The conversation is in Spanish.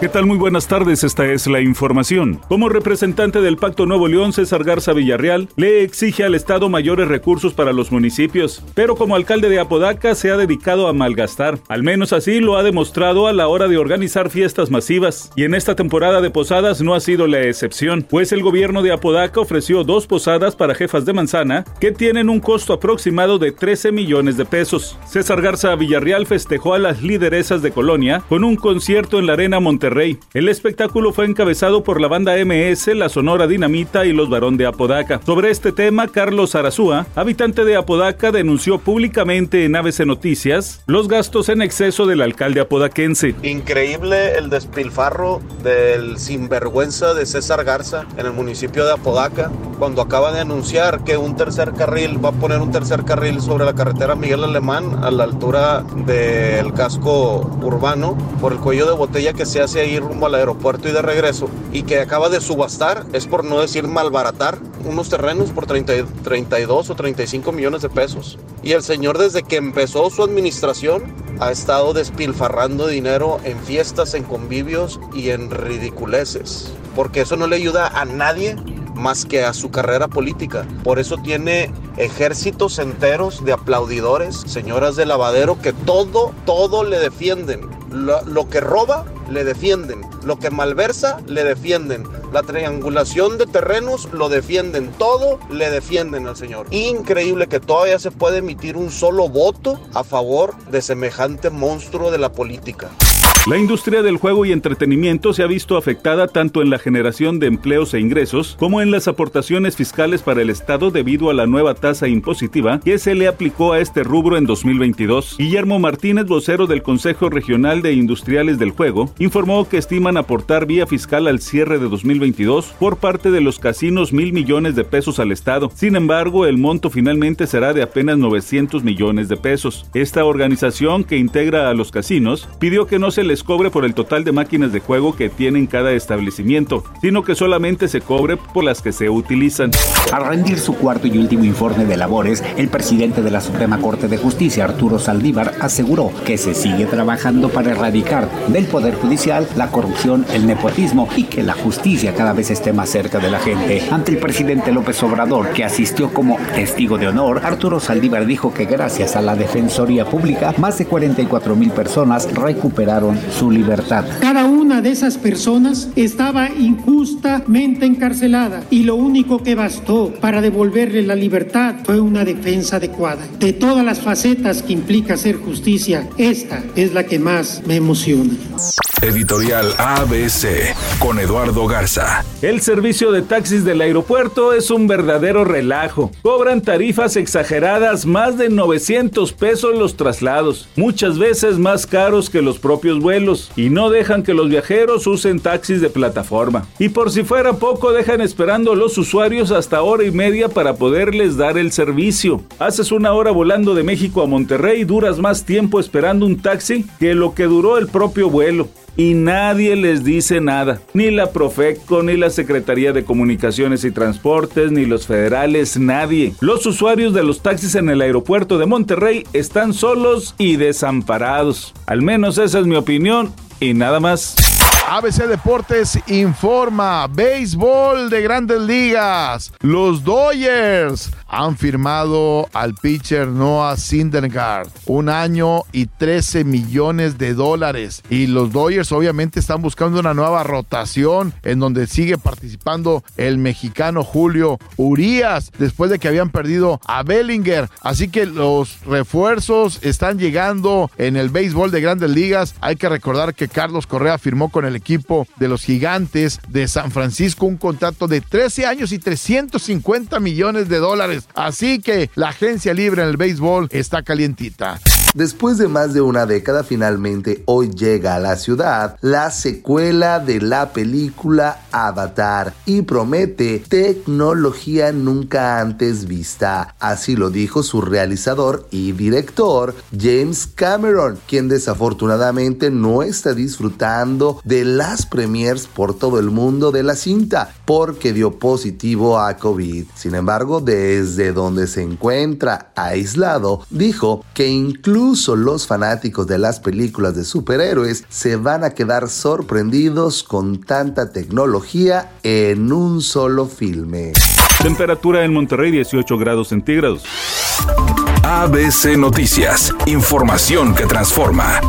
¿Qué tal? Muy buenas tardes, esta es la información. Como representante del Pacto Nuevo León, César Garza Villarreal le exige al Estado mayores recursos para los municipios, pero como alcalde de Apodaca se ha dedicado a malgastar. Al menos así lo ha demostrado a la hora de organizar fiestas masivas. Y en esta temporada de posadas no ha sido la excepción, pues el gobierno de Apodaca ofreció dos posadas para jefas de manzana que tienen un costo aproximado de 13 millones de pesos. César Garza Villarreal festejó a las lideresas de Colonia con un concierto en la Arena Monterrey el espectáculo fue encabezado por la banda MS, la Sonora Dinamita y los Barón de Apodaca. Sobre este tema, Carlos Arazúa, habitante de Apodaca, denunció públicamente en ABC Noticias los gastos en exceso del alcalde apodaquense. Increíble el despilfarro del sinvergüenza de César Garza en el municipio de Apodaca, cuando acaba de anunciar que un tercer carril va a poner un tercer carril sobre la carretera Miguel Alemán a la altura del casco urbano por el cuello de botella que se hace ir rumbo al aeropuerto y de regreso y que acaba de subastar, es por no decir malbaratar, unos terrenos por 30, 32 o 35 millones de pesos. Y el señor desde que empezó su administración ha estado despilfarrando dinero en fiestas, en convivios y en ridiculeces. Porque eso no le ayuda a nadie más que a su carrera política. Por eso tiene ejércitos enteros de aplaudidores, señoras de lavadero, que todo, todo le defienden. Lo, lo que roba, le defienden. Lo que malversa, le defienden. La triangulación de terrenos, lo defienden. Todo le defienden al señor. Increíble que todavía se puede emitir un solo voto a favor de semejante monstruo de la política. La industria del juego y entretenimiento se ha visto afectada tanto en la generación de empleos e ingresos como en las aportaciones fiscales para el Estado debido a la nueva tasa impositiva que se le aplicó a este rubro en 2022. Guillermo Martínez, vocero del Consejo Regional de Industriales del Juego, informó que estiman aportar vía fiscal al cierre de 2022 por parte de los casinos mil millones de pesos al Estado. Sin embargo, el monto finalmente será de apenas 900 millones de pesos. Esta organización que integra a los casinos pidió que no se les cobre por el total de máquinas de juego que tienen cada establecimiento, sino que solamente se cobre por las que se utilizan. Al rendir su cuarto y último informe de labores, el presidente de la Suprema Corte de Justicia, Arturo Saldívar, aseguró que se sigue trabajando para erradicar del Poder Judicial la corrupción, el nepotismo y que la justicia cada vez esté más cerca de la gente. Ante el presidente López Obrador, que asistió como testigo de honor, Arturo Saldívar dijo que gracias a la Defensoría Pública, más de 44 mil personas recuperaron su libertad. Cada una de esas personas estaba injustamente encarcelada y lo único que bastó para devolverle la libertad fue una defensa adecuada. De todas las facetas que implica hacer justicia, esta es la que más me emociona. Editorial ABC con Eduardo Garza. El servicio de taxis del aeropuerto es un verdadero relajo. Cobran tarifas exageradas, más de 900 pesos los traslados, muchas veces más caros que los propios vuelos, y no dejan que los viajeros usen taxis de plataforma. Y por si fuera poco, dejan esperando a los usuarios hasta hora y media para poderles dar el servicio. Haces una hora volando de México a Monterrey y duras más tiempo esperando un taxi que lo que duró el propio vuelo y nadie les dice nada. Ni la Profeco, ni la Secretaría de Comunicaciones y Transportes, ni los federales, nadie. Los usuarios de los taxis en el aeropuerto de Monterrey están solos y desamparados. Al menos esa es mi opinión y nada más. ABC Deportes informa, béisbol de grandes ligas. Los Dodgers han firmado al pitcher Noah Syndergaard un año y 13 millones de dólares. Y los Dodgers obviamente están buscando una nueva rotación en donde sigue participando el mexicano Julio Urias después de que habían perdido a Bellinger. Así que los refuerzos están llegando en el béisbol de grandes ligas. Hay que recordar que Carlos Correa firmó con el equipo de los gigantes de San Francisco un contrato de 13 años y 350 millones de dólares. Así que la agencia libre en el béisbol está calientita. Después de más de una década, finalmente hoy llega a la ciudad la secuela de la película Avatar y promete tecnología nunca antes vista. Así lo dijo su realizador y director James Cameron, quien desafortunadamente no está disfrutando de las premiers por todo el mundo de la cinta porque dio positivo a COVID. Sin embargo, desde donde se encuentra aislado, dijo que incluso los fanáticos de las películas de superhéroes se van a quedar sorprendidos con tanta tecnología en un solo filme. Temperatura en Monterrey 18 grados centígrados. ABC Noticias, información que transforma.